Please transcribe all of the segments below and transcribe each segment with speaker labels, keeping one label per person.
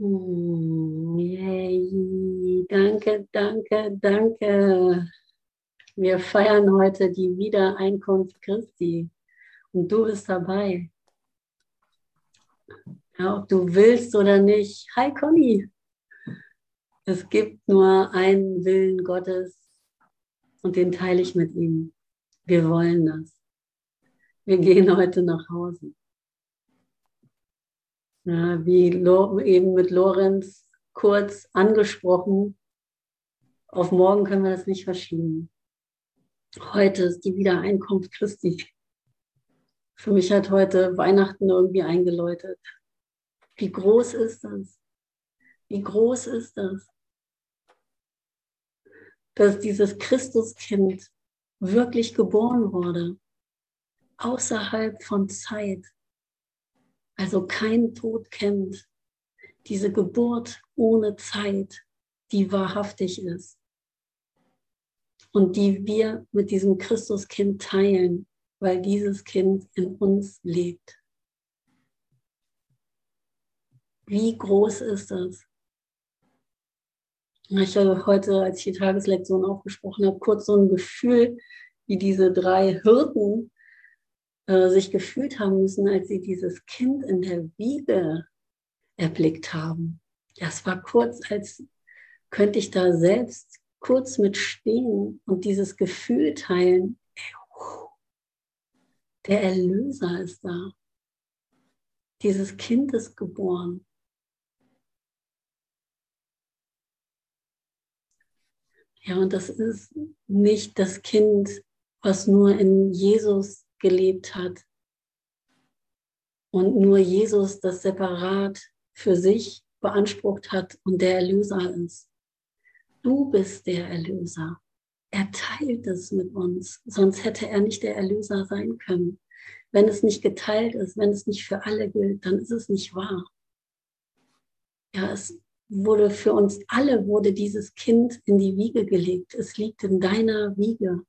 Speaker 1: Hm, yay. Danke, danke, danke. Wir feiern heute die Wiedereinkunft Christi und du bist dabei. Ja, ob du willst oder nicht. Hi Conny. Es gibt nur einen Willen Gottes und den teile ich mit ihm. Wir wollen das. Wir gehen heute nach Hause. Ja, wie eben mit Lorenz kurz angesprochen, auf morgen können wir das nicht verschieben. Heute ist die Wiedereinkunft Christi. Für mich hat heute Weihnachten irgendwie eingeläutet. Wie groß ist das? Wie groß ist das? Dass dieses Christuskind wirklich geboren wurde, außerhalb von Zeit, also kein Tod kennt, diese Geburt ohne Zeit, die wahrhaftig ist und die wir mit diesem Christuskind teilen, weil dieses Kind in uns lebt. Wie groß ist das? Ich habe heute, als ich die Tageslektion aufgesprochen habe, kurz so ein Gefühl, wie diese drei Hirten äh, sich gefühlt haben müssen, als sie dieses Kind in der Wiege erblickt haben. Das war kurz, als könnte ich da selbst kurz mit stehen und dieses Gefühl teilen. Der Erlöser ist da. Dieses Kind ist geboren. Ja, und das ist nicht das Kind, was nur in Jesus gelebt hat und nur Jesus das separat für sich beansprucht hat und der Erlöser ist. Du bist der Erlöser. Er teilt es mit uns, sonst hätte er nicht der Erlöser sein können. Wenn es nicht geteilt ist, wenn es nicht für alle gilt, dann ist es nicht wahr. Ja, es wurde für uns alle, wurde dieses Kind in die Wiege gelegt. Es liegt in deiner Wiege.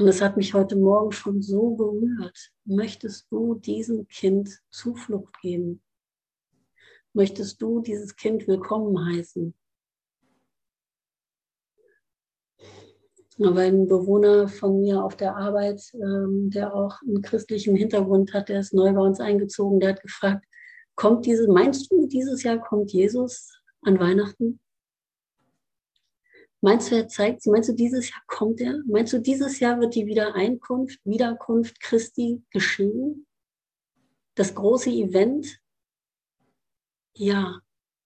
Speaker 1: Und es hat mich heute Morgen schon so berührt. Möchtest du diesem Kind Zuflucht geben? Möchtest du dieses Kind willkommen heißen? Aber ein Bewohner von mir auf der Arbeit, ähm, der auch einen christlichen Hintergrund hat, der ist neu bei uns eingezogen, der hat gefragt, kommt diese, meinst du, dieses Jahr kommt Jesus an Weihnachten? Meinst du, er zeigt sie? Meinst du, dieses Jahr kommt er? Meinst du, dieses Jahr wird die Wiedereinkunft, Wiederkunft Christi geschehen? Das große Event? Ja,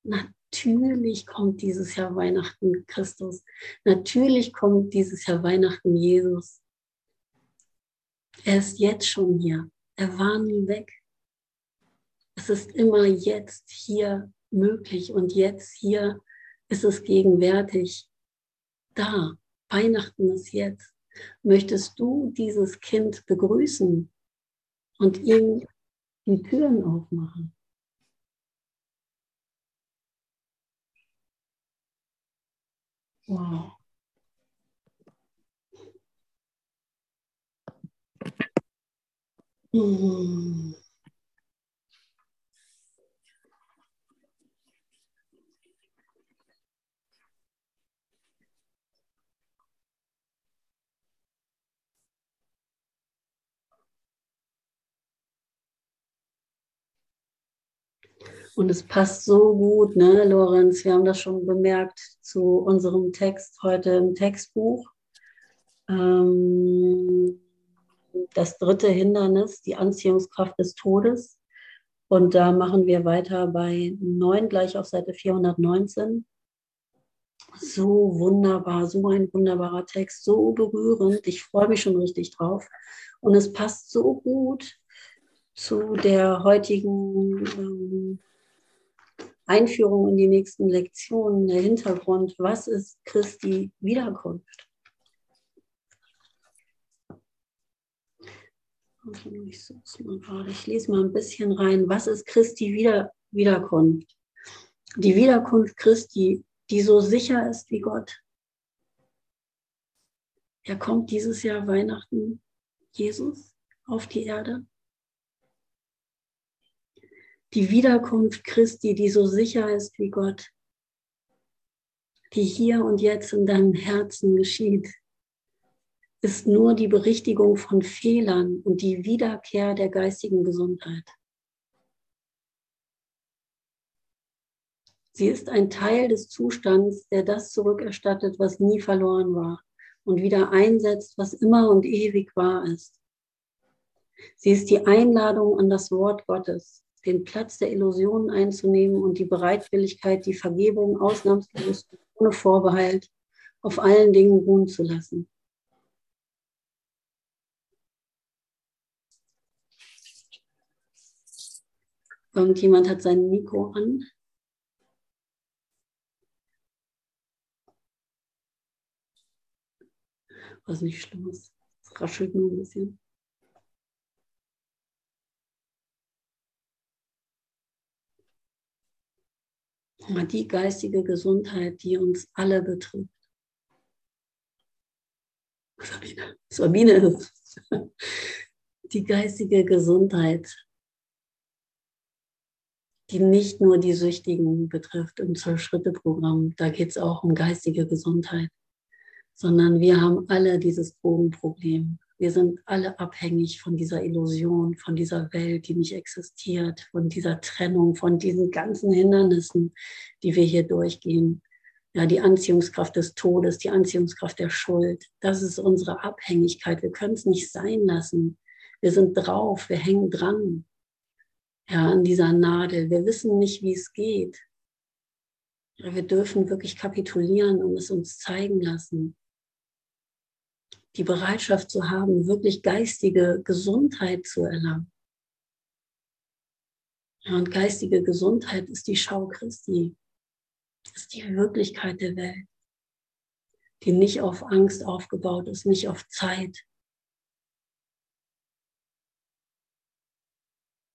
Speaker 1: natürlich kommt dieses Jahr Weihnachten Christus. Natürlich kommt dieses Jahr Weihnachten Jesus. Er ist jetzt schon hier. Er war nie weg. Es ist immer jetzt hier möglich und jetzt hier ist es gegenwärtig da. Weihnachten ist jetzt. Möchtest du dieses Kind begrüßen und ihm die Türen aufmachen? Wow. Mmh. Und es passt so gut, ne, Lorenz? Wir haben das schon bemerkt zu unserem Text heute im Textbuch. Ähm, das dritte Hindernis, die Anziehungskraft des Todes. Und da machen wir weiter bei 9, gleich auf Seite 419. So wunderbar, so ein wunderbarer Text, so berührend. Ich freue mich schon richtig drauf. Und es passt so gut zu der heutigen ähm, Einführung in die nächsten Lektionen, der Hintergrund, was ist Christi Wiederkunft? Ich, lese mal ein bisschen rein. Was ist Christi Wieder Wiederkunft? Die Wiederkunft Christi, die so sicher ist wie Gott. Er kommt dieses Jahr Weihnachten, Jesus, auf die Erde Die Wiederkunft Christi, die so sicher ist wie Gott, die hier und jetzt in deinem Herzen geschieht, ist nur die Berichtigung von Fehlern und die Wiederkehr der geistigen Gesundheit. Sie ist ein Teil des Zustands, der das zurückerstattet, was nie verloren war und wieder einsetzt, was immer und ewig wahr ist. Sie ist die Einladung an das Wort Gottes, den Platz der Illusionen einzunehmen und die Bereitwilligkeit, die Vergebung ausnahmslos ohne Vorbehalt auf allen Dingen ruhen zu lassen. Irgendjemand hat sein Mikro an. was nicht schlimm ist. Es raschelt nur ein bisschen. Die geistige Gesundheit, die uns alle betrifft. Sabine, Sabine, die geistige Gesundheit, die nicht nur die Süchtigen betrifft im Zwölf-Schritte-Programm, da geht es auch um geistige Gesundheit sondern wir haben alle dieses Drogenproblem. Wir sind alle abhängig von dieser Illusion, von dieser Welt, die nicht existiert, von dieser Trennung, von diesen ganzen Hindernissen, die wir hier durchgehen. Ja, die Anziehungskraft des Todes, die Anziehungskraft der Schuld, das ist unsere Abhängigkeit. Wir können es nicht sein lassen. Wir sind drauf, wir hängen dran. Ja, an dieser Nadel. Wir wissen nicht, wie es geht. Wir dürfen wirklich kapitulieren und es uns zeigen lassen die Bereitschaft zu haben, wirklich geistige Gesundheit zu erlangen. Ja, und geistige Gesundheit ist die Schau Christi, ist die Wirklichkeit der Welt, die nicht auf Angst aufgebaut ist, nicht auf Zeit.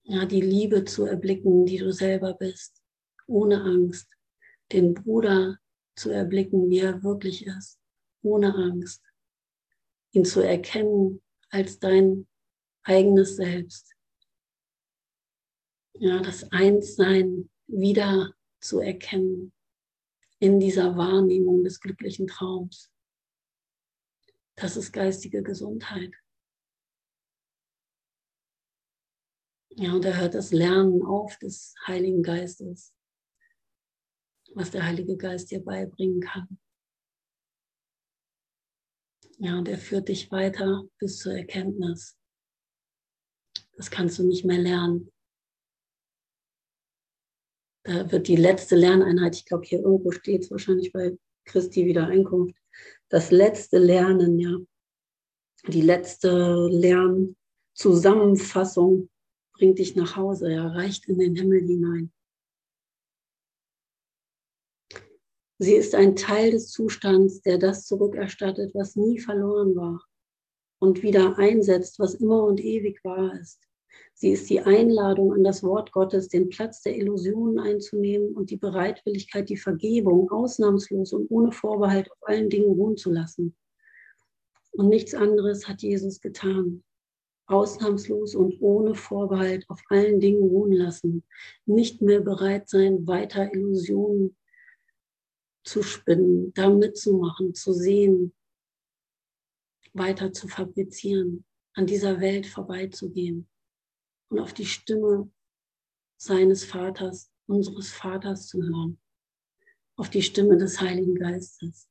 Speaker 1: Ja, die Liebe zu erblicken, die du selber bist, ohne Angst, den Bruder zu erblicken, wie er wirklich ist, ohne Angst ihn zu erkennen als dein eigenes Selbst. Ja, das Einssein wieder zu erkennen in dieser Wahrnehmung des glücklichen Traums. Das ist geistige Gesundheit. Ja, und da hört das Lernen auf des Heiligen Geistes, was der Heilige Geist dir beibringen kann. Ja, und er führt dich weiter bis zur Erkenntnis. Das kannst du nicht mehr lernen. Da wird die letzte Lerneinheit, ich glaube, hier irgendwo steht es wahrscheinlich bei Christi Wiedereinkunft, das letzte Lernen, ja. Die letzte Lernzusammenfassung bringt dich nach Hause, ja, reicht in den Himmel hinein. Sie ist ein Teil des Zustands, der das zurückerstattet, was nie verloren war und wieder einsetzt, was immer und ewig wahr ist. Sie ist die Einladung an das Wort Gottes, den Platz der Illusionen einzunehmen und die Bereitwilligkeit, die Vergebung ausnahmslos und ohne Vorbehalt auf allen Dingen ruhen zu lassen. Und nichts anderes hat Jesus getan. Ausnahmslos und ohne Vorbehalt auf allen Dingen ruhen lassen. Nicht mehr bereit sein, weiter Illusionen zu spinnen, da mitzumachen, zu sehen, weiter zu fabrizieren, an dieser Welt vorbeizugehen und auf die Stimme seines Vaters, unseres Vaters zu hören, auf die Stimme des Heiligen Geistes.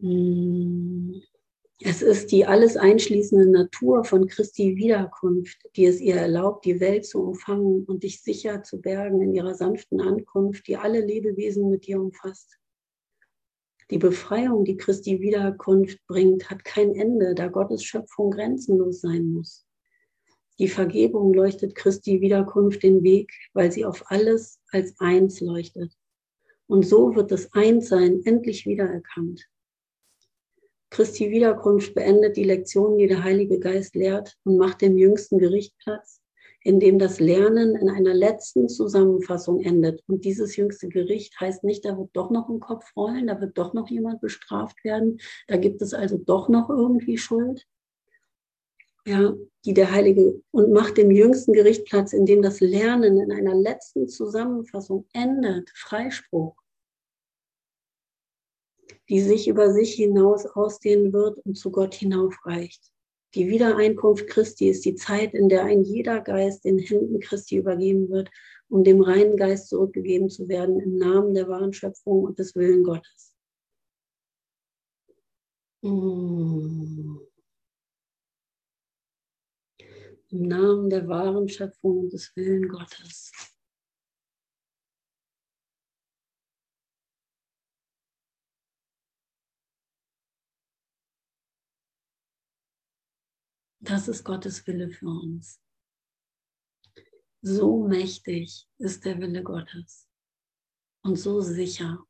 Speaker 1: Hm. Es ist die alles einschließende Natur von Christi Wiederkunft, die es ihr erlaubt, die Welt zu umfangen und dich sicher zu bergen in ihrer sanften Ankunft, die alle Lebewesen mit dir umfasst. Die Befreiung, die Christi Wiederkunft bringt, hat kein Ende, da Gottes Schöpfung grenzenlos sein muss. Die Vergebung leuchtet Christi Wiederkunft den Weg, weil sie auf alles als eins leuchtet. Und so wird das Einssein endlich wiedererkannt. Christi Wiederkunft beendet die Lektionen, die der Heilige Geist lehrt und macht dem jüngsten Gericht Platz, in dem das Lernen in einer letzten Zusammenfassung endet. Und dieses jüngste Gericht heißt nicht, da wird doch noch ein Kopf rollen, da wird doch noch jemand bestraft werden, da gibt es also doch noch irgendwie Schuld. ja, die der Heilige und macht dem jüngsten Gericht Platz, in dem das Lernen in einer letzten Zusammenfassung endet, Freispruch, die sich über sich hinaus ausdehnen wird und zu Gott hinaufreicht. Die Wiedereinkunft Christi ist die Zeit, in der ein jeder Geist den Händen Christi übergeben wird, um dem reinen Geist zurückgegeben zu werden im Namen der wahren Schöpfung und des Willen Gottes. Im Namen der wahren Schöpfung und des Willen Gottes. Das ist Gottes Wille für uns. So mächtig ist der Wille Gottes und so sicher,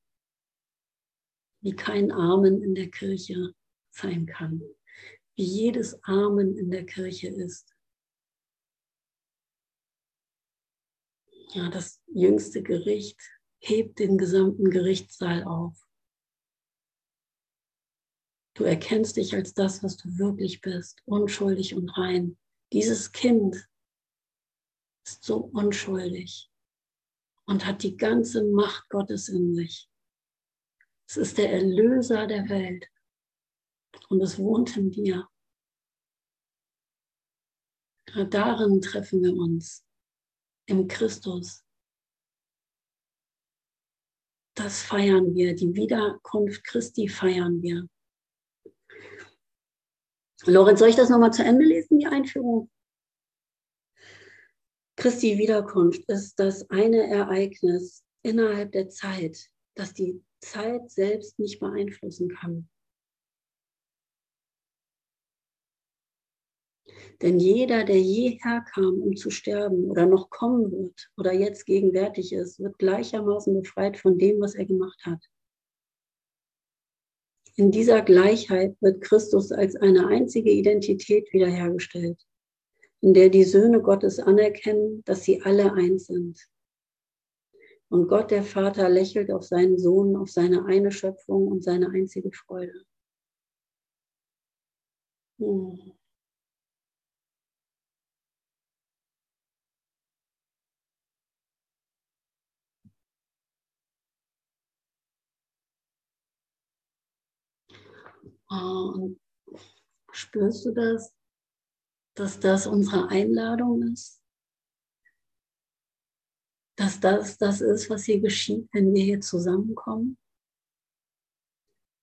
Speaker 1: wie kein Amen in der Kirche sein kann, wie jedes Amen in der Kirche ist. Ja, das jüngste Gericht hebt den gesamten Gerichtssaal auf. Du erkennst dich als das, was du wirklich bist, unschuldig und rein. Dieses Kind ist so unschuldig und hat die ganze Macht Gottes in sich. Es ist der Erlöser der Welt und es wohnt in dir. Darin treffen wir uns, im Christus. Das feiern wir, die Wiederkunft Christi feiern wir. Lorenz, soll ich das nochmal zu Ende lesen, die Einführung? Christi Wiederkunft ist das eine Ereignis innerhalb der Zeit, das die Zeit selbst nicht beeinflussen kann. Denn jeder, der je herkam, um zu sterben oder noch kommen wird oder jetzt gegenwärtig ist, wird gleichermaßen befreit von dem, was er gemacht hat. In dieser Gleichheit wird Christus als eine einzige Identität wiederhergestellt, in der die Söhne Gottes anerkennen, dass sie alle eins sind. Und Gott der Vater lächelt auf seinen Sohn, auf seine eine Schöpfung und seine einzige Freude. Hm. Und spürst du das, dass das unsere Einladung ist? Dass das das ist, was hier geschieht, wenn wir hier zusammenkommen?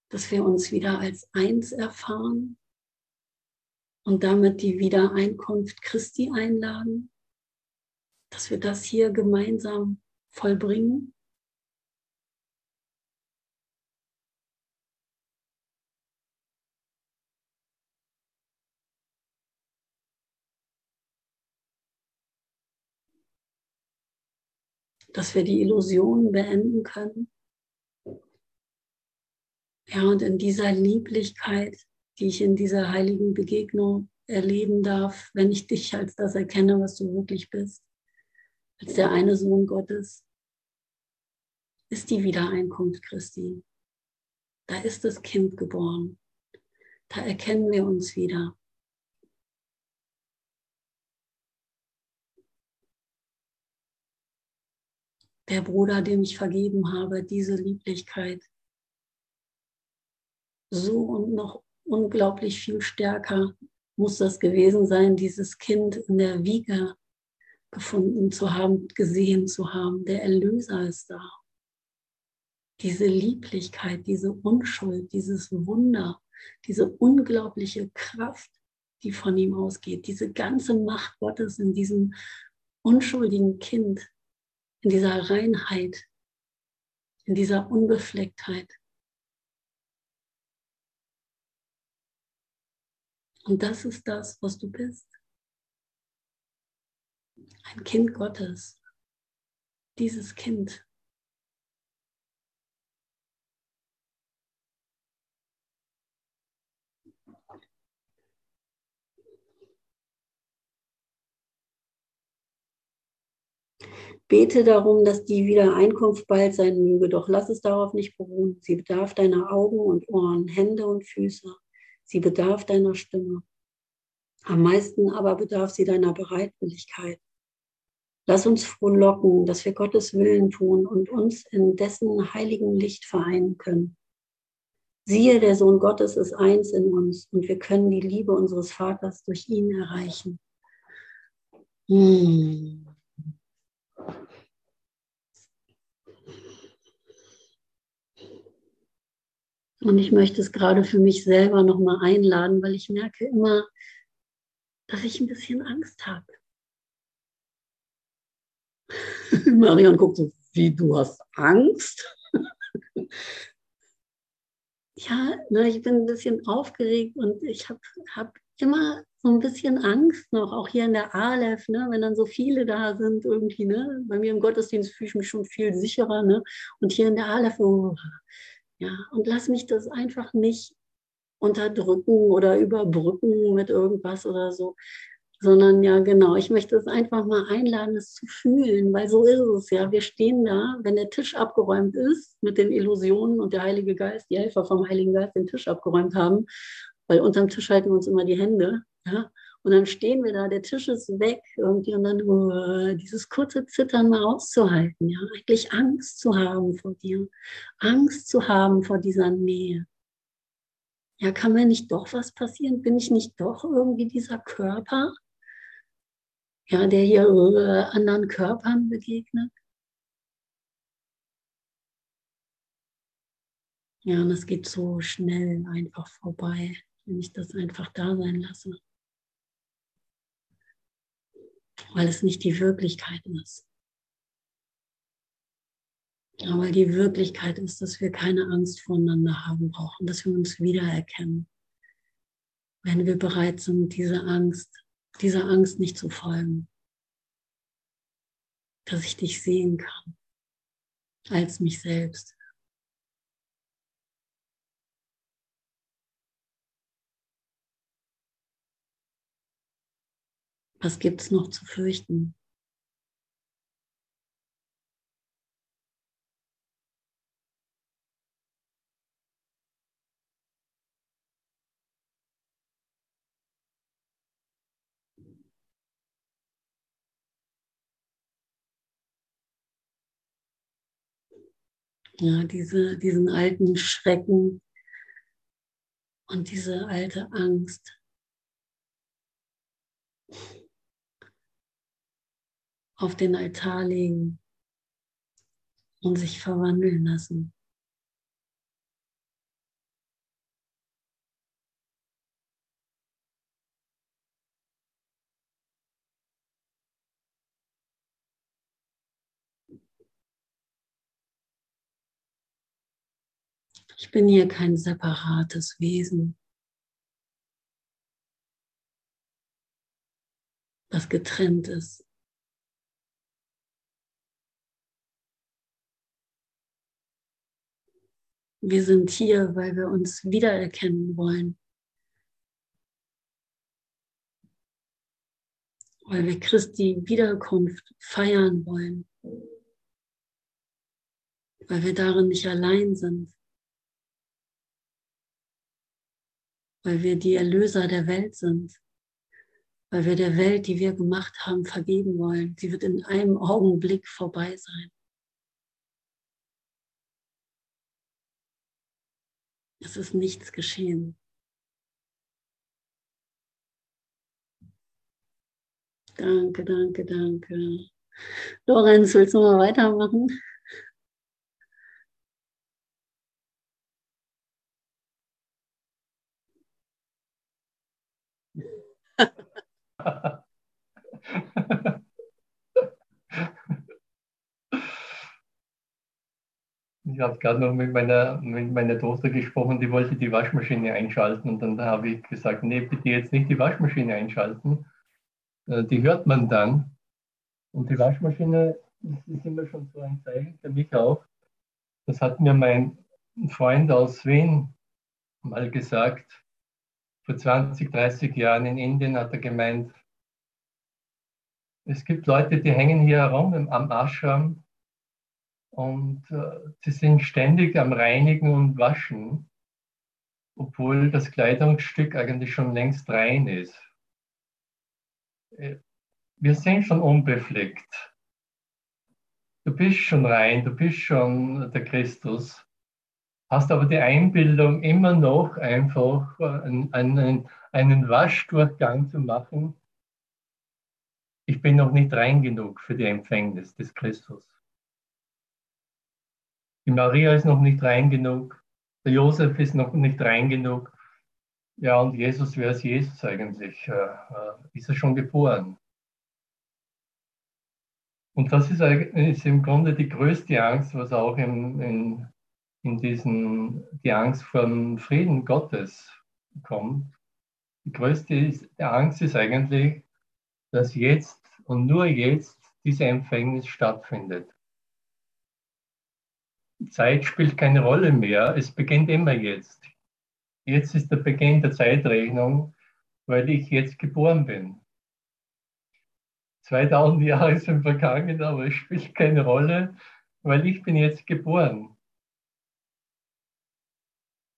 Speaker 1: Dass wir uns wieder als eins erfahren und damit die Wiedereinkunft Christi einladen? Dass wir das hier gemeinsam vollbringen? Dass wir die Illusionen beenden können. Ja, und in dieser Lieblichkeit, die ich in dieser heiligen Begegnung erleben darf, wenn ich dich als das erkenne, was du wirklich bist, als der eine Sohn Gottes, ist die Wiedereinkunft Christi. Da ist das Kind geboren. Da erkennen wir uns wieder. Der Bruder, dem ich vergeben habe, diese Lieblichkeit. So und noch unglaublich viel stärker muss das gewesen sein, dieses Kind in der Wiege gefunden zu haben, gesehen zu haben. Der Erlöser ist da. Diese Lieblichkeit, diese Unschuld, dieses Wunder, diese unglaubliche Kraft, die von ihm ausgeht, diese ganze Macht Gottes in diesem unschuldigen Kind, in dieser Reinheit, in dieser Unbeflecktheit. Und das ist das, was du bist. Ein Kind Gottes. Dieses Kind. Bete darum, dass die Wiedereinkunft bald sein möge, doch lass es darauf nicht beruhen. Sie bedarf deiner Augen und Ohren, Hände und Füße. Sie bedarf deiner Stimme. Am meisten aber bedarf sie deiner Bereitwilligkeit. Lass uns frohlocken, dass wir Gottes Willen tun und uns in dessen heiligen Licht vereinen können. Siehe, der Sohn Gottes ist eins in uns und wir können die Liebe unseres Vaters durch ihn erreichen. Hm. Und ich möchte es gerade für mich selber nochmal einladen, weil ich merke immer, dass ich ein bisschen Angst habe. Marion guckt so, wie du hast Angst? ja, ne, ich bin ein bisschen aufgeregt und ich habe hab immer so ein bisschen Angst noch, auch hier in der Aleph, ne, wenn dann so viele da sind irgendwie. Ne, bei mir im Gottesdienst fühle ich mich schon viel sicherer. Ne, und hier in der Aleph, oh, ja, und lass mich das einfach nicht unterdrücken oder überbrücken mit irgendwas oder so, sondern ja, genau, ich möchte es einfach mal einladen, es zu fühlen, weil so ist es ja. Wir stehen da, wenn der Tisch abgeräumt ist mit den Illusionen und der Heilige Geist, die Helfer vom Heiligen Geist den Tisch abgeräumt haben, weil unterm Tisch halten wir uns immer die Hände, ja. Und dann stehen wir da, der Tisch ist weg irgendwie und dann uh, dieses kurze Zittern mal auszuhalten, ja, eigentlich Angst zu haben vor dir, Angst zu haben vor dieser Nähe. Ja, kann mir nicht doch was passieren? Bin ich nicht doch irgendwie dieser Körper, ja, der hier äh, anderen Körpern begegnet? Ja, und es geht so schnell einfach vorbei, wenn ich das einfach da sein lasse. Weil es nicht die Wirklichkeit ist. Aber die Wirklichkeit ist, dass wir keine Angst voneinander haben brauchen, dass wir uns wiedererkennen. Wenn wir bereit sind, diese Angst dieser Angst nicht zu folgen. Dass ich dich sehen kann als mich selbst. Was gibt es noch zu fürchten? Ja, diese, diesen alten Schrecken und diese alte Angst. Auf den Altar legen und sich verwandeln lassen. Ich bin hier kein separates Wesen, das getrennt ist. Wir sind hier, weil wir uns wiedererkennen wollen. Weil wir Christi Wiederkunft feiern wollen. Weil wir darin nicht allein sind. weil wir die Erlöser der Welt sind, weil wir der Welt, die wir gemacht haben, vergeben wollen. Sie wird in einem Augenblick vorbei sein. Es ist nichts geschehen. Danke, danke, danke. Lorenz, willst du mal weitermachen?
Speaker 2: Ich habe gerade noch mit meiner, mit meiner Tochter gesprochen, die wollte die Waschmaschine einschalten und dann habe ich gesagt, nee, bitte jetzt nicht die Waschmaschine einschalten. Äh, die hört man dann. Und die Waschmaschine, ist immer schon so ein Zeichen für mich auch. Das hat mir mein Freund aus Wien mal gesagt. Vor 20, 30 Jahren in Indien hat er gemeint, es gibt Leute, die hängen hier herum am Ashram und äh, sie sind ständig am Reinigen und Waschen, obwohl das Kleidungsstück eigentlich schon längst rein ist. äh, wir sind schon unbefleckt. Du bist schon rein, du bist schon der Christus, hast aber die Einbildung, immer noch einfach einen, einen, einen Waschdurchgang zu machen. Ich bin noch nicht rein genug für die Empfängnis des Christus. Die Maria ist noch nicht rein genug, der Josef ist noch nicht rein genug. Ja, und Jesus, wer ist Jesus eigentlich? Äh, äh, ist er schon geboren? Und das ist, ist im Grunde die größte Angst, was auch in, in, in diesen, die Angst vor dem Frieden Gottes kommt. Die größte ist, die Angst ist eigentlich, dass jetzt und nur jetzt diese Empfängnis stattfindet. Zeit spielt keine Rolle mehr, es beginnt immer jetzt. Jetzt ist der Beginn der Zeitrechnung, weil ich jetzt geboren bin. 2000 Jahre sind vergangen, aber es spielt keine Rolle, weil ich bin jetzt geboren.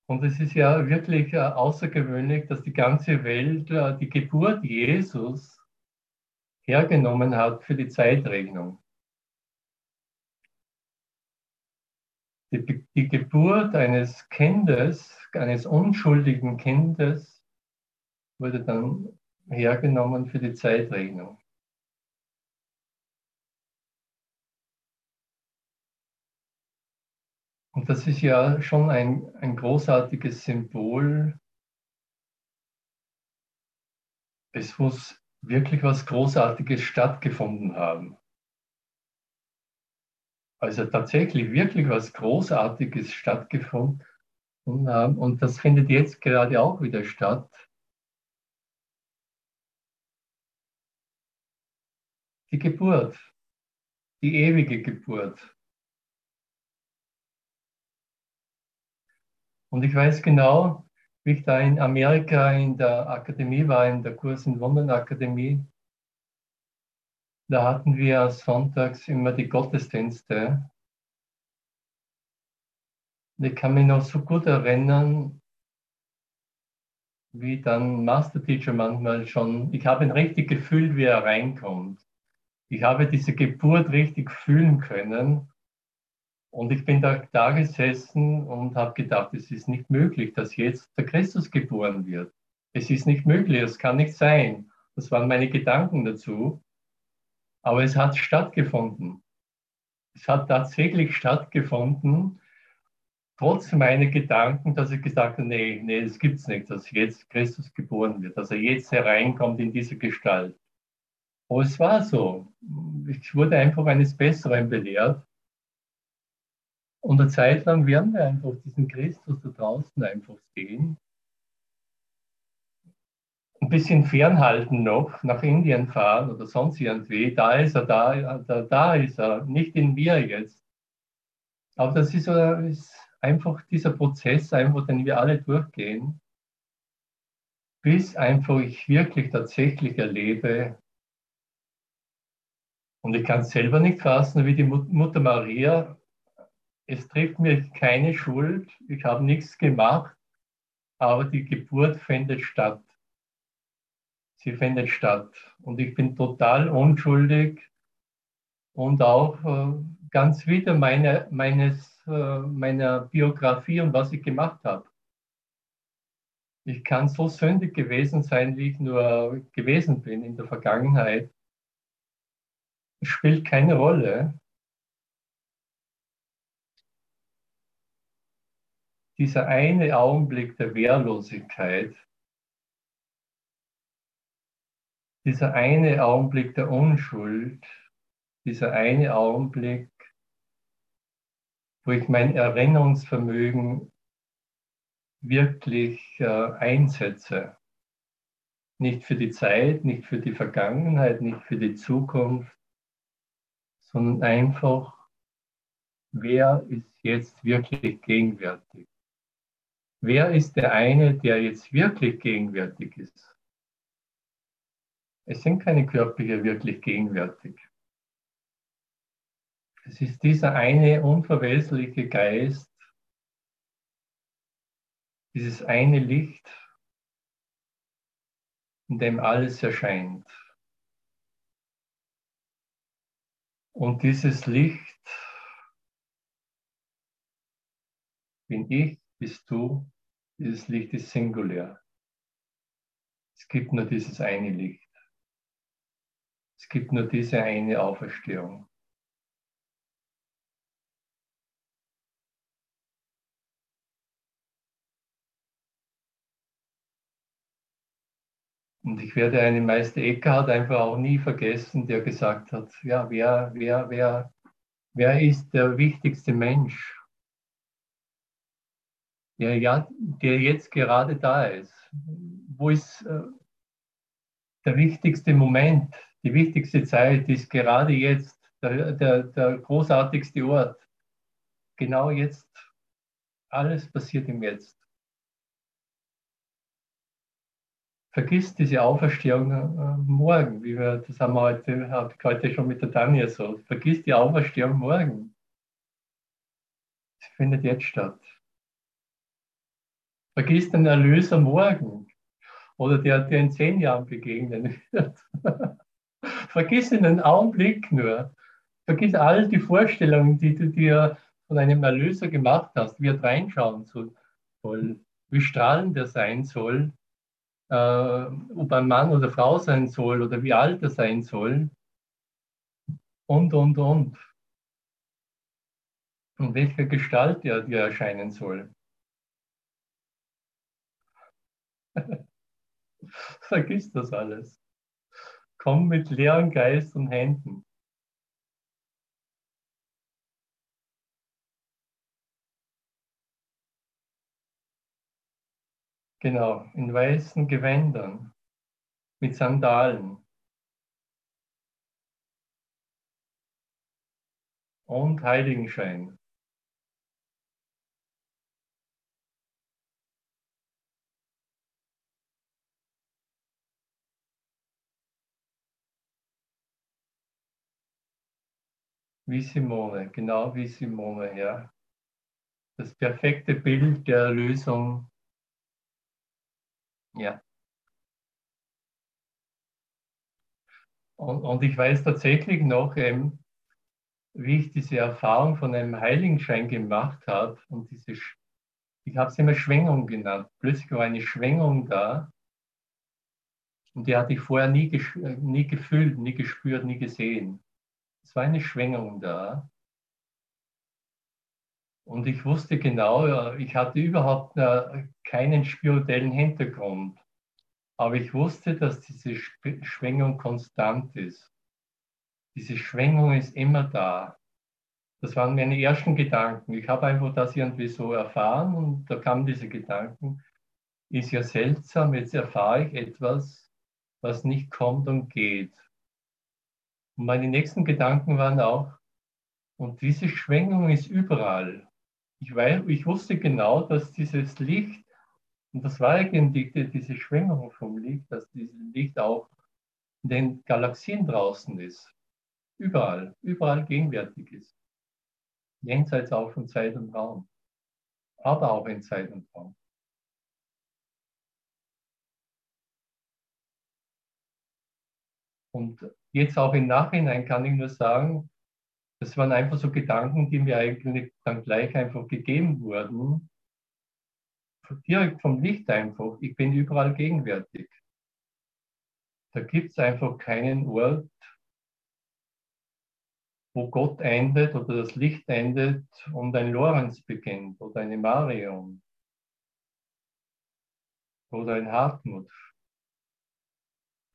Speaker 2: Und es ist ja wirklich äh, außergewöhnlich, dass die ganze Welt äh, die Geburt Jesus hergenommen hat für die Zeitrechnung. Die, die Geburt eines Kindes, eines unschuldigen Kindes, wurde dann hergenommen für die Zeitrechnung. Und das ist ja schon ein, ein großartiges Symbol. Es muss wirklich was Großartiges stattgefunden haben. Also tatsächlich wirklich was Großartiges stattgefunden haben. Und das findet jetzt gerade auch wieder statt. Die Geburt, die ewige Geburt. Und ich weiß genau, wie ich da in Amerika in der Akademie war, in der Kurs in Wundern Akademie, da hatten wir sonntags immer die Gottesdienste. Ich kann mich noch so gut erinnern, wie dann Master Teacher manchmal schon, ich habe ein richtig Gefühl, wie er reinkommt. Ich habe diese Geburt richtig fühlen können und ich bin da, da gesessen und habe gedacht, es ist nicht möglich, dass jetzt der Christus geboren wird. Es ist nicht möglich, es kann nicht sein. Das waren meine Gedanken dazu. Aber es hat stattgefunden. Es hat tatsächlich stattgefunden, trotz meiner Gedanken, dass ich gesagt habe, nee, nee, das gibt es nicht, dass jetzt Christus geboren wird, dass er jetzt hereinkommt in diese Gestalt. Aber es war so. Ich wurde einfach eines Besseren belehrt. Und eine Zeit lang werden wir einfach diesen Christus da draußen einfach sehen. Ein bisschen fernhalten noch, nach Indien fahren oder sonst irgendwie. Da ist er, da, da, da ist er, nicht in mir jetzt. Aber das ist, ist einfach dieser Prozess, einfach, den wir alle durchgehen, bis einfach ich wirklich tatsächlich erlebe, und ich kann es selber nicht fassen, wie die Mutter Maria es trifft mir keine Schuld, ich habe nichts gemacht, aber die Geburt findet statt. Sie findet statt. Und ich bin total unschuldig und auch äh, ganz wieder meine, meines, äh, meiner Biografie und was ich gemacht habe. Ich kann so sündig gewesen sein, wie ich nur gewesen bin in der Vergangenheit. Es spielt keine Rolle. dieser eine Augenblick der Wehrlosigkeit, dieser eine Augenblick der Unschuld, dieser eine Augenblick, wo ich mein Erinnerungsvermögen wirklich äh, einsetze. Nicht für die Zeit, nicht für die Vergangenheit, nicht für die Zukunft, sondern einfach, wer ist jetzt wirklich gegenwärtig? Wer ist der eine, der jetzt wirklich gegenwärtig ist? Es sind keine Körper hier wirklich gegenwärtig. Es ist dieser eine unverwesliche Geist, dieses eine Licht, in dem alles erscheint. Und dieses Licht bin ich, bist du, dieses Licht ist singulär. Es gibt nur dieses eine Licht. Es gibt nur diese eine Auferstehung. Und ich werde einen Meister Eckhart einfach auch nie vergessen, der gesagt hat, ja, wer, wer, wer, wer ist der wichtigste Mensch? Der, ja, der jetzt gerade da ist. Wo ist äh, der wichtigste Moment, die wichtigste Zeit ist gerade jetzt, der, der, der großartigste Ort. Genau jetzt. Alles passiert im Jetzt. vergiss diese Auferstehung äh, morgen, wie wir, das haben wir heute, heute schon mit der Tanja so, vergiss die Auferstehung morgen. Sie findet jetzt statt. Vergiss den Erlöser morgen oder der dir in zehn Jahren begegnen wird. vergiss in einen Augenblick nur. Vergiss all die Vorstellungen, die du dir von einem Erlöser gemacht hast, wie er reinschauen soll, wie strahlend er sein soll, äh, ob ein Mann oder Frau sein soll oder wie alt er sein soll und, und, und. Und welcher Gestalt er dir erscheinen soll. Vergiss das alles. Komm mit leeren Geist und Händen. Genau, in weißen Gewändern, mit Sandalen. Und Heiligenschein. Wie Simone, genau wie Simone, ja. Das perfekte Bild der Erlösung ja. Und, und ich weiß tatsächlich noch, ähm, wie ich diese Erfahrung von einem Heiligenschein gemacht habe und diese, ich habe es immer Schwingung genannt. Plötzlich war eine Schwingung da und die hatte ich vorher nie, nie gefühlt, nie gespürt, nie gesehen. Es war eine Schwingung da. Und ich wusste genau, ich hatte überhaupt äh, keinen spirituellen Hintergrund. Aber ich wusste, dass diese Schwingung konstant ist. Diese Schwingung ist immer da. Das waren meine ersten Gedanken. Ich habe einfach das irgendwie so erfahren und da kamen diese Gedanken. Ist ja seltsam, jetzt erfahre ich etwas, was nicht kommt und geht. Und meine nächsten Gedanken waren auch, und diese Schwingung ist überall ich, weiß, ich wusste genau, dass dieses Licht, und das war eigentlich diese Schwingung vom Licht, dass dieses Licht auch in den Galaxien draußen ist. Überall, überall gegenwärtig ist. Jenseits auch von Zeit und Raum. Aber auch in Zeit und Raum. Und jetzt auch im Nachhinein kann ich nur sagen, das waren einfach so Gedanken, die mir eigentlich dann gleich einfach gegeben wurden. Direkt vom Licht einfach. Ich bin überall gegenwärtig. Da gibt es einfach keinen Ort, wo Gott endet oder das Licht endet und ein Lorenz beginnt oder eine Marion oder ein Hartmut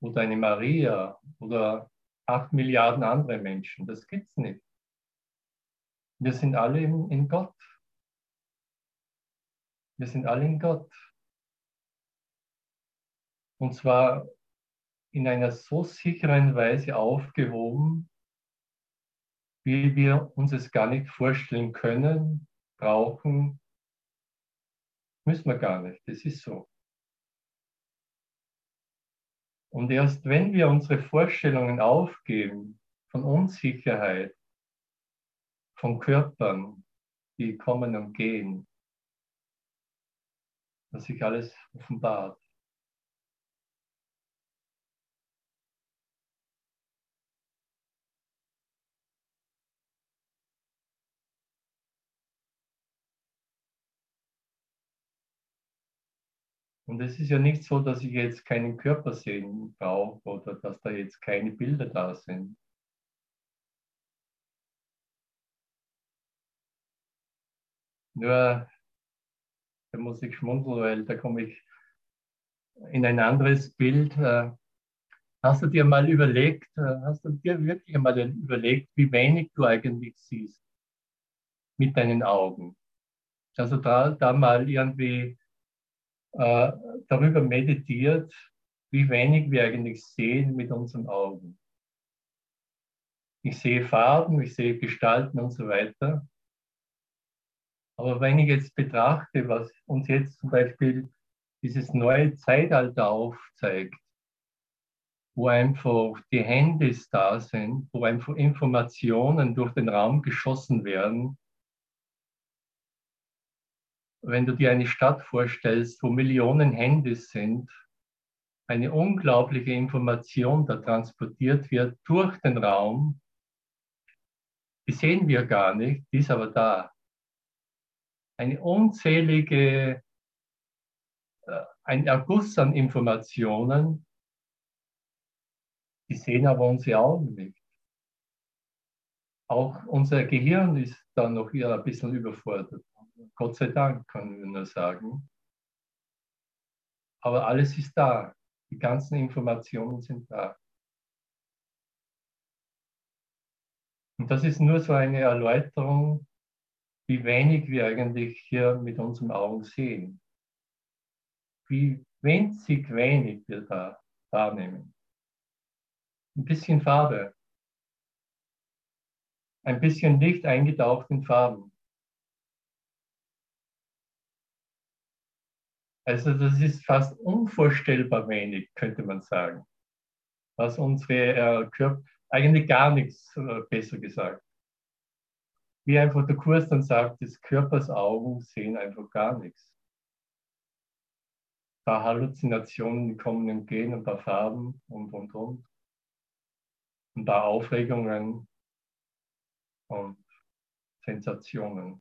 Speaker 2: oder eine Maria oder acht Milliarden andere Menschen. Das gibt es nicht. Wir sind alle in, in Gott. Wir sind alle in Gott. Und zwar in einer so sicheren Weise aufgehoben, wie wir uns es gar nicht vorstellen können, brauchen, müssen wir gar nicht. Das ist so. Und erst wenn wir unsere Vorstellungen aufgeben von Unsicherheit, von Körpern, die kommen und gehen, dass sich alles offenbart. Und es ist ja nicht so, dass ich jetzt keinen Körper sehen brauche oder dass da jetzt keine Bilder da sind. Nur, da muss ich schmunzeln, weil da komme ich in ein anderes Bild. Äh, hast du dir mal überlegt, äh, hast du dir wirklich mal überlegt, wie wenig du eigentlich siehst mit deinen Augen? Also da, da mal irgendwie äh, darüber meditiert, wie wenig wir eigentlich sehen mit unseren Augen. Ich sehe Farben, ich sehe Gestalten und so weiter. Aber wenn ich jetzt betrachte, was uns jetzt zum Beispiel dieses neue Zeitalter aufzeigt, wo einfach die Handys da sind, wo einfach Informationen durch den Raum geschossen werden. Wenn du dir eine Stadt vorstellst, wo Millionen Handys sind, eine unglaubliche Information da transportiert wird durch den Raum, die sehen wir gar nicht, die ist aber da eine unzählige, äh, ein Erguss an Informationen, die sehen aber unsere Augen nicht. Auch unser Gehirn ist dann noch hier ein bisschen überfordert. Gott sei Dank, können wir nur sagen. Aber alles ist da. Die ganzen Informationen sind da. Und das ist nur so eine Erläuterung wie wenig wir eigentlich hier mit unseren Augen sehen. Wie winzig wenig wir da wahrnehmen. Ein bisschen Farbe. Ein bisschen Licht eingetaucht in Farben. Also das ist fast unvorstellbar wenig, könnte man sagen. Was unsere äh, Körper, eigentlich gar nichts, äh, besser gesagt wie einfach der Kurs dann sagt, des Körpers Augen sehen einfach gar nichts. Ein paar Halluzinationen kommen und gehen, ein paar Farben und, und, und. Ein paar Aufregungen und Sensationen.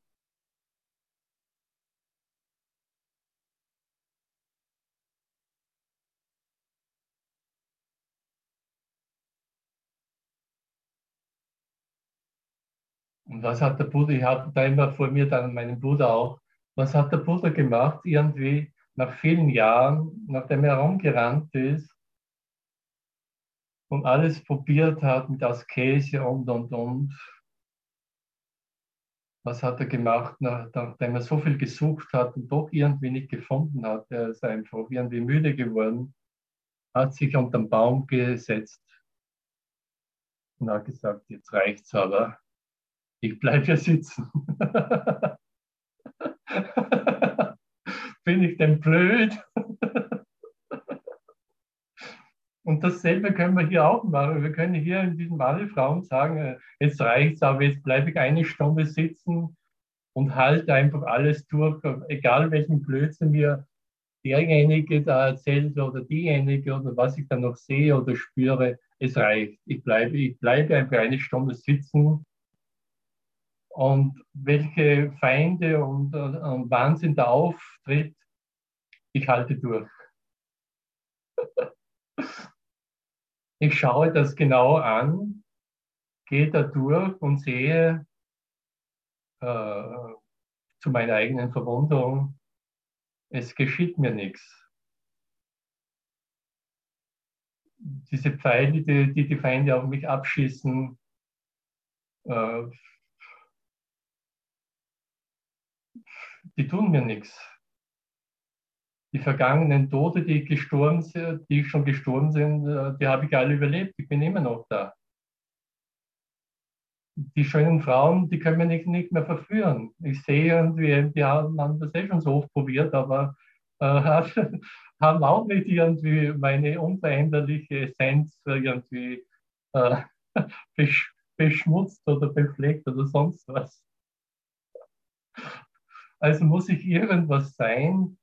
Speaker 2: Und was hat der Buddha, ich hatte da immer vor mir dann meinen Buddha auch, was hat der Buddha gemacht? Irgendwie nach vielen Jahren, nachdem er herumgerannt ist und alles probiert hat mit Askese und und und. Was hat er gemacht, nachdem er so viel gesucht hat und doch irgendwie nicht gefunden hat? Er ist einfach irgendwie müde geworden, hat sich unter den Baum gesetzt und hat gesagt, jetzt reicht's aber ich bleibe hier sitzen. Bin ich denn blöd? Und dasselbe können wir hier auch machen. Wir können hier in diesem Raum sagen, äh, jetzt reicht's, aber jetzt bleibe ich eine Stunde sitzen und halte einfach alles durch, egal welchen Blödsinn mir derjenige da erzählt oder diejenige oder was ich dann noch sehe oder spüre, es reicht. Ich bleibe, ich bleibe einfach eine Stunde sitzen und welche Feinde und, und Wahnsinn da auftritt, ich halte durch. Ich schaue das genau an, gehe da durch und sehe äh, zu meiner eigenen Verwunderung, es geschieht mir nichts. Diese Pfeile, die die, Feinde auf mich abschießen, äh, die tun mir nichts. Die vergangenen Tote, die, gestorben sind, die schon gestorben sind, äh, die habe ich alle überlebt. Ich bin immer noch da. Die schönen Frauen, die können mich nicht, nicht mehr verführen. Ich sehe irgendwie, die haben das eh schon so oft probiert, aber äh, haben auch nicht irgendwie meine unveränderliche Essenz irgendwie äh, beschmutzt oder befleckt oder sonst was. Also muss ich irgendwas sein,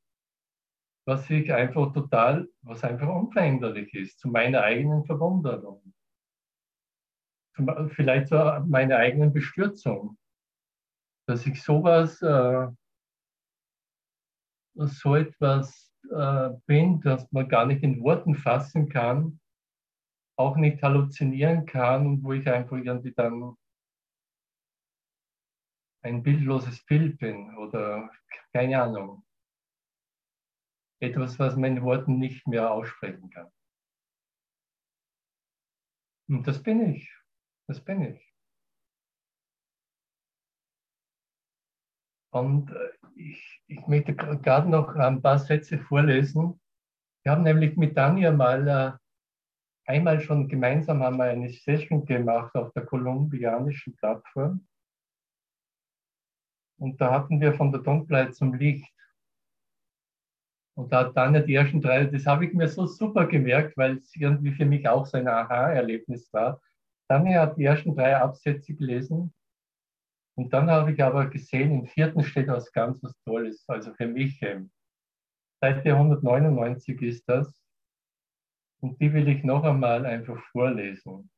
Speaker 2: was ich einfach total, was einfach unveränderlich ist, zu meiner eigenen Verwunderung. Vielleicht zu meiner eigenen Bestürzung. Dass ich sowas, äh, so etwas äh, bin, dass man gar nicht in Worten fassen kann, auch nicht halluzinieren kann und wo ich einfach irgendwie dann ein bildloses Bild bin oder keine Ahnung. Etwas, was man in Worten nicht mehr aussprechen kann. Und das bin ich. Das bin ich. Und äh, ich, ich möchte gerade noch ein paar Sätze vorlesen. Wir haben nämlich mit Daniel mal äh, einmal schon gemeinsam haben wir eine Session gemacht auf der kolumbianischen Plattform. Und da hatten wir von der Dunkelheit zum Licht. Und da hat Daniel die ersten drei, das habe ich mir so super gemerkt, weil es irgendwie für mich auch so ein Aha-Erlebnis war. Daniel hat die ersten drei Absätze gelesen und dann habe ich aber gesehen, im vierten steht was ganz was Tolles, also für mich. Ähm, Seite 199 ist das. Und die will ich noch einmal einfach vorlesen.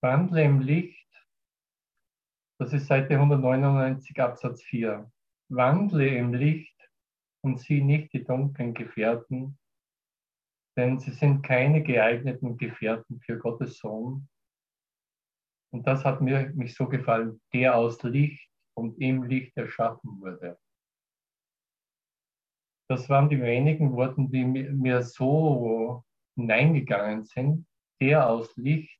Speaker 2: Wandle im Licht, das ist Seite 199 Absatz 4. Wandle im Licht und sieh nicht die dunklen Gefährten, denn sie sind keine geeigneten Gefährten für Gottes Sohn. Und das hat mir mich so gefallen, der aus Licht und im Licht erschaffen wurde. Das waren die wenigen Worte, die mir so hineingegangen sind, der aus Licht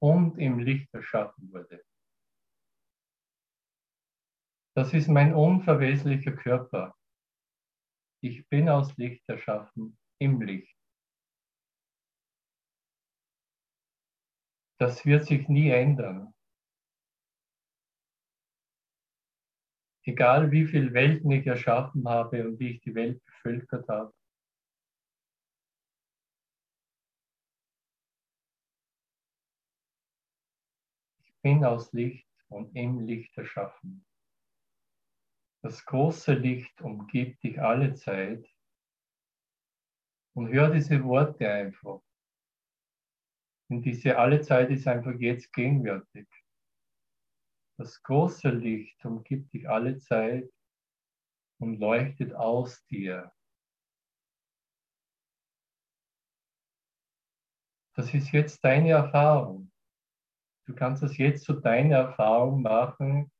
Speaker 2: und im Licht erschaffen wurde. Das ist mein unverweslicher Körper. Ich bin aus Licht erschaffen, im Licht. Das wird sich nie ändern. Egal wie viele Welten ich erschaffen habe und wie ich die Welt bevölkert habe. Bin aus Licht und im Licht erschaffen. Das große Licht umgibt dich alle Zeit. Und hör diese Worte einfach. Und diese alle Zeit ist einfach jetzt gegenwärtig. Das große Licht umgibt dich alle Zeit und leuchtet aus dir. Das ist jetzt deine Erfahrung. Du kannst das jetzt zu deiner Erfahrung machen,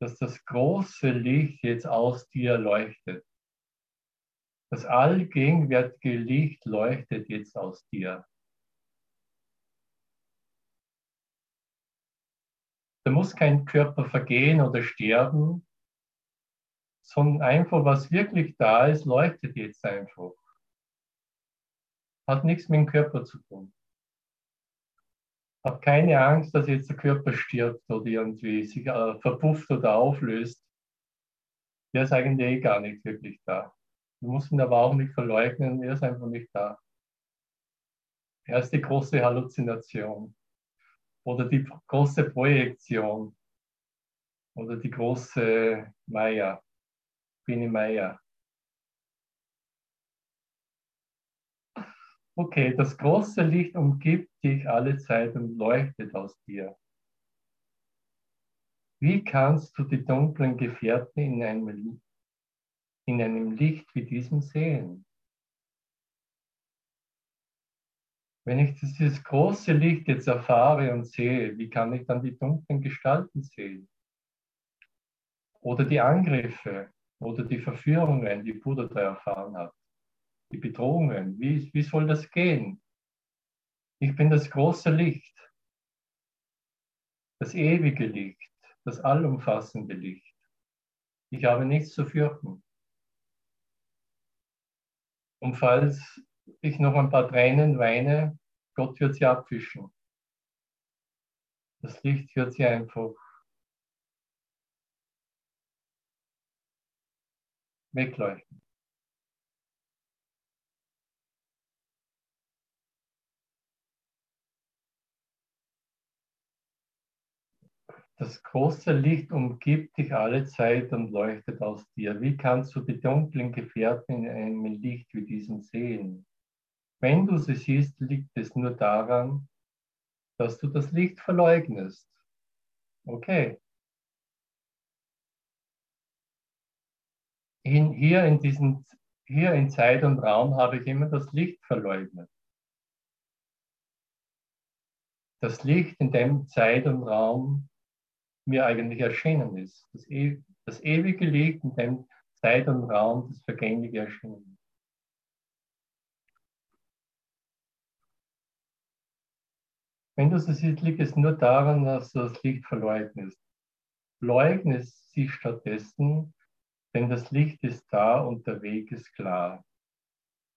Speaker 2: dass das große Licht jetzt aus dir leuchtet. Das allgegenwärtige Licht leuchtet jetzt aus dir. Da muss kein Körper vergehen oder sterben, sondern einfach, was wirklich da ist, leuchtet jetzt einfach. Hat nichts mit dem Körper zu tun. Hab keine Angst, dass jetzt der Körper stirbt oder irgendwie sich äh, verpufft oder auflöst. Der ist eigentlich eh gar nicht wirklich da. Du musst ihn aber auch nicht verleugnen, er ist einfach nicht da. Er ist die große Halluzination oder die große Projektion oder die große Maya, Bini Maya. Okay, das große Licht umgibt dich alle Zeit und leuchtet aus dir. Wie kannst du die dunklen Gefährten in einem, in einem Licht wie diesem sehen? Wenn ich dieses große Licht jetzt erfahre und sehe, wie kann ich dann die dunklen Gestalten sehen? Oder die Angriffe oder die Verführungen, die Buddha da erfahren hat? Die Bedrohungen. Wie, wie soll das gehen? Ich bin das große Licht, das ewige Licht, das allumfassende Licht. Ich habe nichts zu fürchten. Und falls ich noch ein paar Tränen weine, Gott wird sie abwischen. Das Licht wird sie einfach wegleuchten. Das große Licht umgibt dich alle Zeit und leuchtet aus dir. Wie kannst du die dunklen Gefährten in einem Licht wie diesem sehen? Wenn du sie siehst, liegt es nur daran, dass du das Licht verleugnest. Okay. In, hier, in diesen, hier in Zeit und Raum habe ich immer das Licht verleugnet. Das Licht, in dem Zeit und Raum mir eigentlich erschienen ist. Das, e das ewige Licht, in dem Zeit und Raum das Vergängliche erschienen. Wenn du so siehst, liegt es nur daran, dass du das Licht verleugnest. Leugnest sie stattdessen, denn das Licht ist da und der Weg ist klar.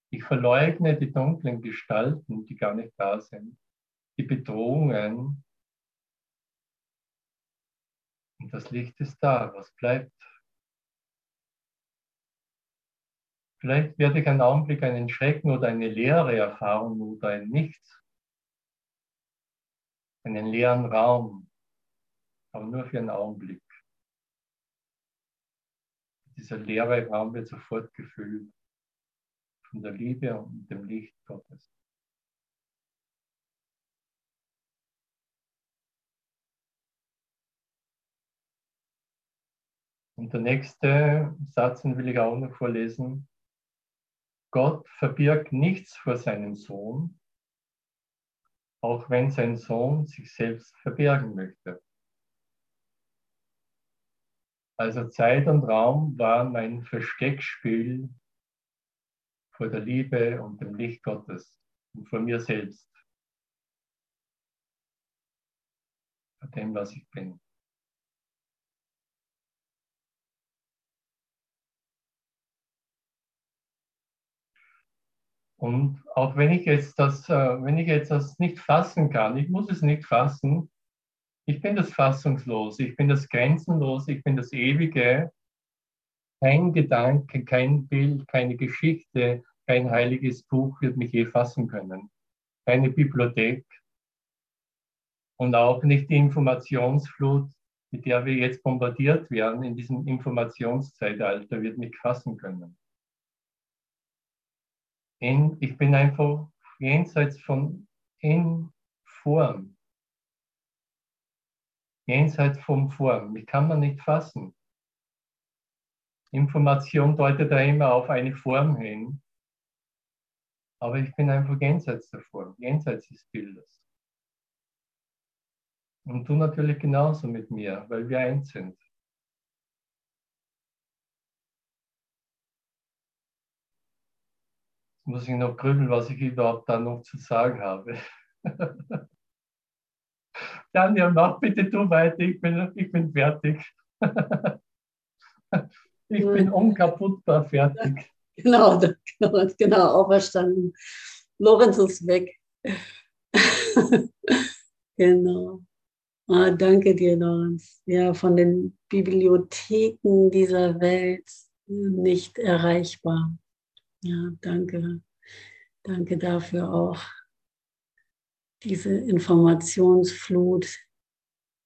Speaker 2: Ich verleugne die dunklen Gestalten, die gar nicht da sind, die Bedrohungen. Und das Licht ist da. Was bleibt? Vielleicht werde ich einen Augenblick einen Schrecken oder eine leere Erfahrung oder ein Nichts einen leeren Raum, aber nur für einen Augenblick. Dieser leere Raum wird sofort gefüllt von der Liebe und dem Licht Gottes. Und der nächste Satz, will ich auch noch vorlesen. Gott verbirgt nichts vor seinem Sohn, auch wenn sein Sohn sich selbst verbergen möchte. Also Zeit und Raum waren mein Versteckspiel vor der Liebe und dem Licht Gottes und vor mir selbst, vor dem, was ich bin. Und auch wenn ich jetzt das, äh, wenn ich jetzt das nicht fassen kann, ich muss es nicht fassen, ich bin das Fassungslose, ich bin das Grenzenlose, ich bin das Ewige. Kein Gedanke, kein Bild, keine Geschichte, kein heiliges Buch wird mich je fassen können. Keine Bibliothek und auch nicht die Informationsflut, mit der wir jetzt bombardiert werden in diesem Informationszeitalter, wird mich fassen können ich bin einfach jenseits von in Form. Jenseits von Form. Ich kann man nicht fassen. Information deutet da immer auf eine Form hin. Aber ich bin einfach jenseits der Form, jenseits des Bildes. Und du natürlich genauso mit mir, weil wir eins sind. Muss ich noch grübeln, was ich überhaupt da noch zu sagen habe. Daniel, mach bitte du weiter, ich bin, ich bin fertig. ich bin unkaputtbar fertig.
Speaker 1: Genau, genau, genau, auferstanden. Lorenz ist weg. genau. Ah, danke dir, Lorenz. Ja, von den Bibliotheken dieser Welt nicht erreichbar. Ja, danke. Danke dafür auch. Diese Informationsflut,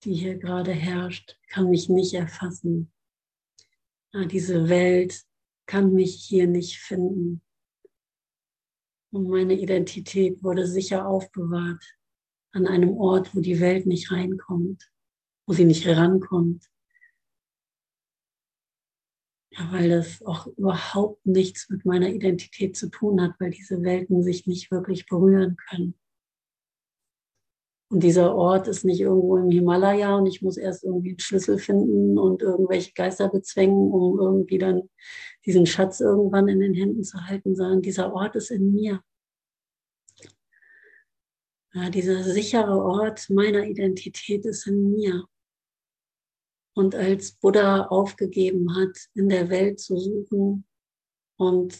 Speaker 1: die hier gerade herrscht, kann mich nicht erfassen. Ja, diese Welt kann mich hier nicht finden. Und meine Identität wurde sicher aufbewahrt an einem Ort, wo die Welt nicht reinkommt, wo sie nicht herankommt. Ja, weil das auch überhaupt nichts mit meiner Identität zu tun hat, weil diese Welten sich nicht wirklich berühren können. Und dieser Ort ist nicht irgendwo im Himalaya und ich muss erst irgendwie einen Schlüssel finden und irgendwelche Geister bezwängen, um irgendwie dann diesen Schatz irgendwann in den Händen zu halten, sondern dieser Ort ist in mir. Ja, dieser sichere Ort meiner Identität ist in mir und als Buddha aufgegeben hat, in der Welt zu suchen und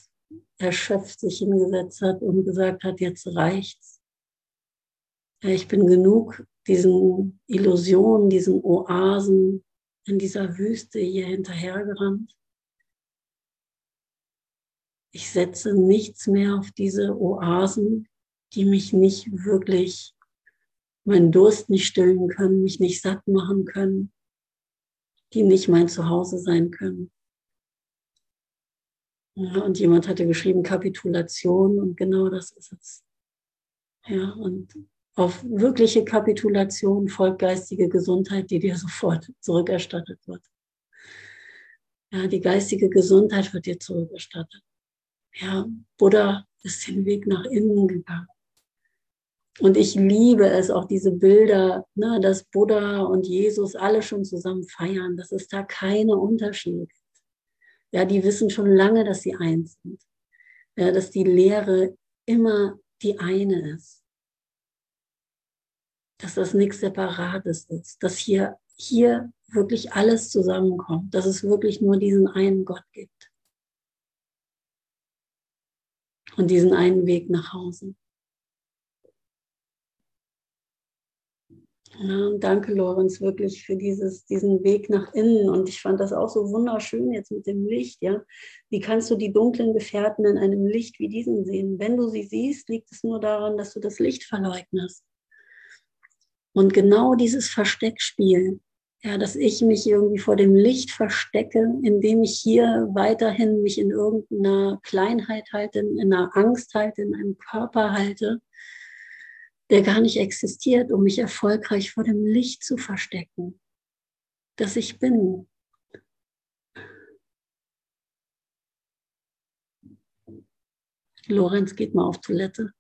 Speaker 1: erschöpft sich hingesetzt hat und gesagt hat, jetzt reicht's. Ich bin genug diesen Illusionen, diesen Oasen in dieser Wüste hier hinterhergerannt. Ich setze nichts mehr auf diese Oasen, die mich nicht wirklich, meinen Durst nicht stillen können, mich nicht satt machen können, die nicht mein Zuhause sein können. Ja, und jemand hatte geschrieben Kapitulation und genau das ist es. Ja, und auf wirkliche Kapitulation folgt geistige Gesundheit, die dir sofort zurückerstattet wird. Ja, die geistige Gesundheit wird dir zurückerstattet. Ja, Buddha ist den Weg nach innen gegangen. Und ich liebe es, auch diese Bilder, ne, dass Buddha und Jesus alle schon zusammen feiern, dass es da keine Unterschiede gibt. Ja, die wissen schon lange, dass sie eins sind. Ja, dass die Lehre immer die eine ist. Dass das nichts Separates ist. Dass hier, hier wirklich alles zusammenkommt. Dass es wirklich nur diesen einen Gott gibt. Und diesen einen Weg nach Hause. Ja, danke, Lorenz, wirklich für dieses, diesen Weg nach innen. Und ich fand das auch so wunderschön jetzt mit dem Licht. Ja? Wie kannst du die dunklen Gefährten in einem Licht wie diesem sehen? Wenn du sie siehst, liegt es nur daran, dass du das Licht verleugnest. Und genau dieses Versteckspiel, ja, dass ich mich irgendwie vor dem Licht verstecke, indem ich hier weiterhin mich in irgendeiner Kleinheit halte, in einer Angst halte, in einem Körper halte, der gar nicht existiert, um mich erfolgreich vor dem Licht zu verstecken, das ich bin. Lorenz geht mal auf Toilette.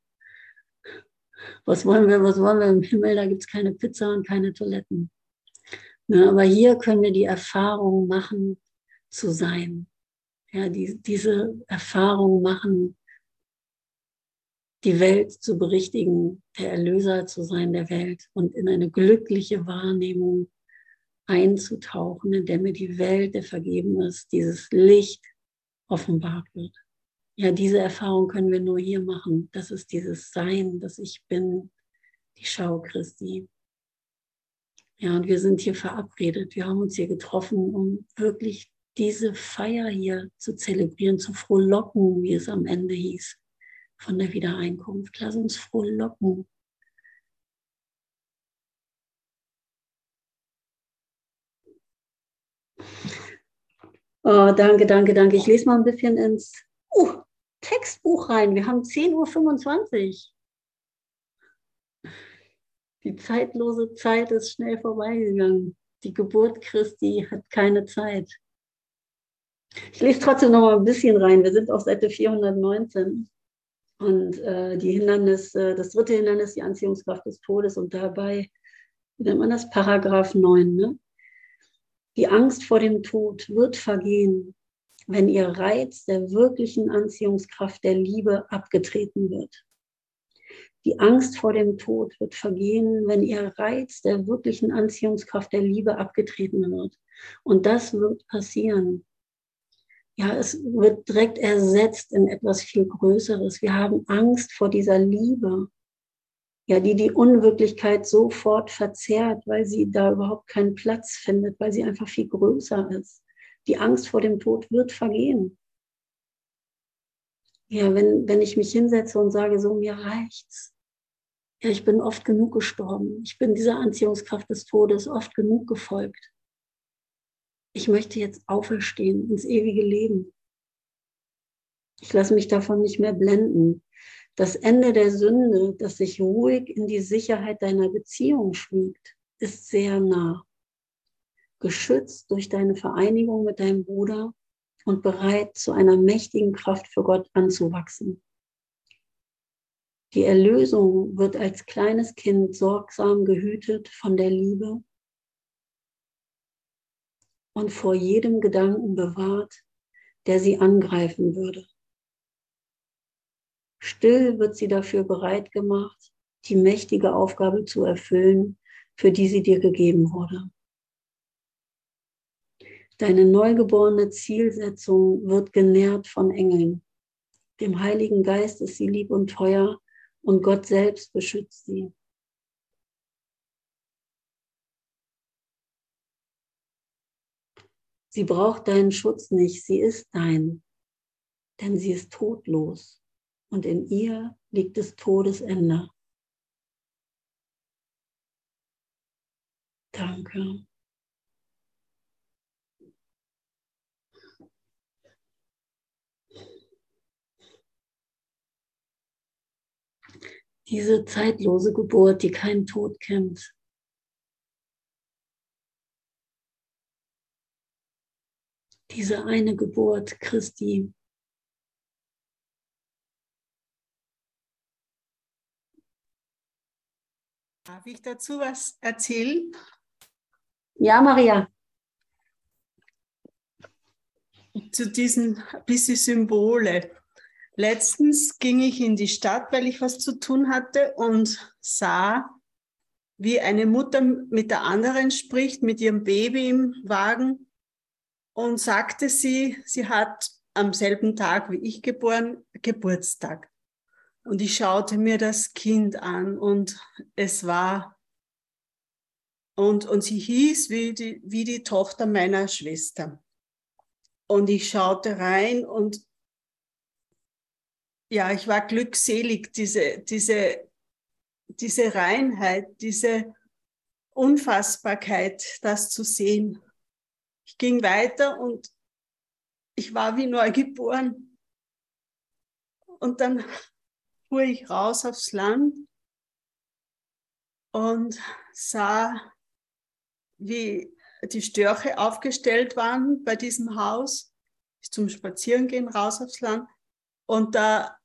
Speaker 1: Was wollen wir, was wollen wir im Himmel? Da gibt es keine Pizza und keine Toiletten. Ja, aber hier können wir die Erfahrung machen, zu sein. Ja, die, diese Erfahrung machen, die Welt zu berichtigen, der Erlöser zu sein der Welt und in eine glückliche Wahrnehmung einzutauchen, in der mir die Welt, der vergeben ist, dieses Licht offenbart wird. Ja, diese Erfahrung können wir nur hier machen. Das ist dieses Sein, das ich bin, die Schau Christi. Ja, und wir sind hier verabredet. Wir haben uns hier getroffen, um wirklich diese Feier hier zu zelebrieren, zu frohlocken, wie es am Ende hieß von der Wiedereinkunft. Lass uns frohlocken. Oh, danke, danke, danke. Ich lese mal ein bisschen ins uh, Textbuch rein. Wir haben 10.25 Uhr. Die zeitlose Zeit ist schnell vorbeigegangen. Die Geburt Christi hat keine Zeit. Ich lese trotzdem noch mal ein bisschen rein. Wir sind auf Seite 419. Und äh, die Hindernis, das dritte Hindernis, die Anziehungskraft des Todes und dabei, wie nennt man das, Paragraph 9, ne? Die Angst vor dem Tod wird vergehen, wenn ihr Reiz der wirklichen Anziehungskraft der Liebe abgetreten wird. Die Angst vor dem Tod wird vergehen, wenn ihr Reiz der wirklichen Anziehungskraft der Liebe abgetreten wird. Und das wird passieren, ja, es wird direkt ersetzt in etwas viel Größeres. Wir haben Angst vor dieser Liebe, ja, die die Unwirklichkeit sofort verzerrt, weil sie da überhaupt keinen Platz findet, weil sie einfach viel größer ist. Die Angst vor dem Tod wird vergehen. Ja, wenn, wenn ich mich hinsetze und sage, so, mir reicht's. Ja, ich bin oft genug gestorben. Ich bin dieser Anziehungskraft des Todes oft genug gefolgt ich möchte jetzt auferstehen ins ewige Leben. Ich lasse mich davon nicht mehr blenden. Das Ende der Sünde, das sich ruhig in die Sicherheit deiner Beziehung schmiegt, ist sehr nah. Geschützt durch deine Vereinigung mit deinem Bruder und bereit zu einer mächtigen Kraft für Gott anzuwachsen. Die Erlösung wird als kleines Kind sorgsam gehütet von der Liebe und vor jedem Gedanken bewahrt, der sie angreifen würde. Still wird sie dafür bereit gemacht, die mächtige Aufgabe zu erfüllen, für die sie dir gegeben wurde. Deine neugeborene Zielsetzung wird genährt von Engeln. Dem Heiligen Geist ist sie lieb und teuer und Gott selbst beschützt sie. Sie braucht deinen Schutz nicht, sie ist dein, denn sie ist todlos und in ihr liegt des Todesende. Danke. Diese zeitlose Geburt, die keinen Tod kennt, Diese eine Geburt Christi.
Speaker 3: Darf ich dazu was erzählen?
Speaker 1: Ja, Maria.
Speaker 3: Zu diesen bisschen Symbole. Letztens ging ich in die Stadt, weil ich was zu tun hatte und sah, wie eine Mutter mit der anderen spricht, mit ihrem Baby im Wagen und sagte sie, sie hat am selben Tag wie ich geboren Geburtstag. Und ich schaute mir das Kind an und es war, und, und sie hieß wie die, wie die Tochter meiner Schwester. Und ich schaute rein und ja, ich war glückselig, diese, diese, diese Reinheit, diese Unfassbarkeit, das zu sehen. Ich ging weiter und ich war wie neu geboren. Und dann fuhr ich raus aufs Land und sah, wie die Störche aufgestellt waren bei diesem Haus, zum Spazierengehen raus aufs Land. Und da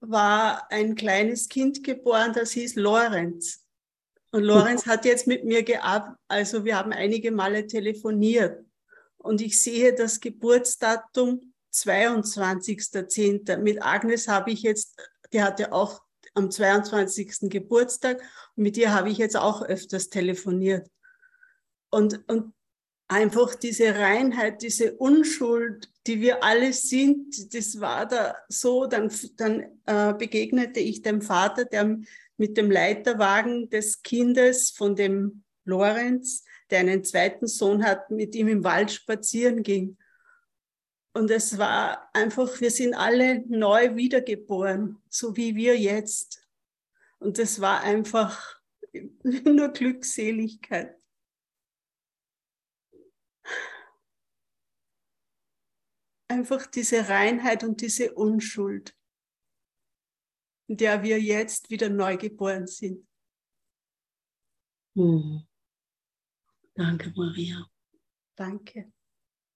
Speaker 3: war ein kleines Kind geboren, das hieß Lorenz. Und Lorenz hat jetzt mit mir gearbeitet, also wir haben einige Male telefoniert. Und ich sehe das Geburtsdatum 22.10. Mit Agnes habe ich jetzt, die hatte auch am 22. Geburtstag und mit ihr habe ich jetzt auch öfters telefoniert. Und, und einfach diese Reinheit, diese Unschuld, die wir alle sind, das war da so. Dann, dann äh, begegnete ich dem Vater, der mit dem Leiterwagen des Kindes von dem Lorenz, der einen zweiten Sohn hat, mit ihm im Wald spazieren ging. Und es war einfach, wir sind alle neu wiedergeboren, so wie wir jetzt. Und es war einfach nur Glückseligkeit. einfach diese Reinheit und diese Unschuld, in der wir jetzt wieder neu geboren sind.
Speaker 1: Hm. Danke, Maria.
Speaker 3: Danke.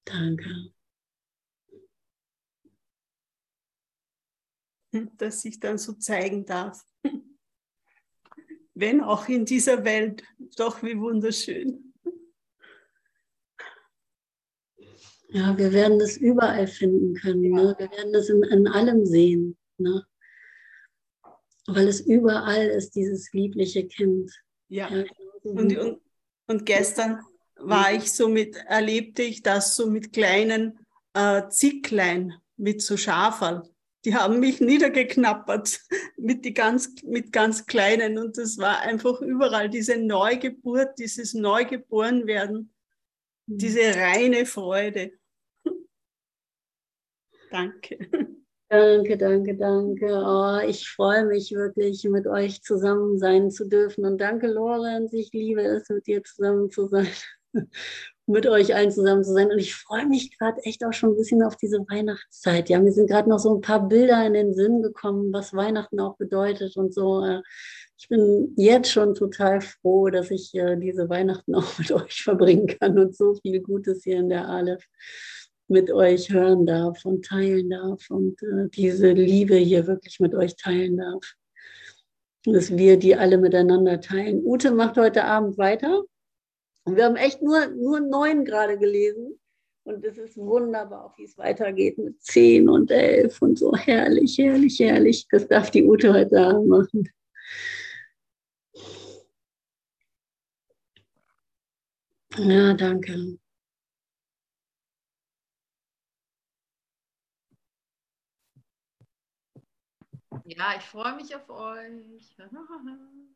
Speaker 1: Danke.
Speaker 3: Dass ich dann so zeigen darf. Wenn auch in dieser Welt, doch wie wunderschön.
Speaker 1: Ja, wir werden das überall finden können. Ne? Wir werden das in, in allem sehen. Ne? Weil es überall ist, dieses liebliche Kind.
Speaker 3: Ja. ja und, und, und gestern war ich so mit, erlebte ich das so mit kleinen äh, Zicklein, mit so Schaferl. Die haben mich niedergeknappert mit, die ganz, mit ganz kleinen. Und das war einfach überall diese Neugeburt, dieses Neugeborenwerden, mhm. diese reine Freude. Danke.
Speaker 1: Danke, danke, danke. Oh, ich freue mich wirklich, mit euch zusammen sein zu dürfen. Und danke, Lorenz. Ich liebe es, mit dir zusammen zu sein, mit euch allen zusammen zu sein. Und ich freue mich gerade echt auch schon ein bisschen auf diese Weihnachtszeit. Ja, mir sind gerade noch so ein paar Bilder in den Sinn gekommen, was Weihnachten auch bedeutet und so. Äh, ich bin jetzt schon total froh, dass ich äh, diese Weihnachten auch mit euch verbringen kann und so viel Gutes hier in der Aleph mit euch hören darf und teilen darf und äh, diese Liebe hier wirklich mit euch teilen darf. Dass wir die alle miteinander teilen. Ute macht heute Abend weiter. Und wir haben echt nur, nur neun gerade gelesen. Und es ist wunderbar, wie es weitergeht mit zehn und elf und so. Herrlich, herrlich, herrlich. Das darf die Ute heute Abend machen. Ja, danke.
Speaker 4: Ja, ich freue mich auf euch.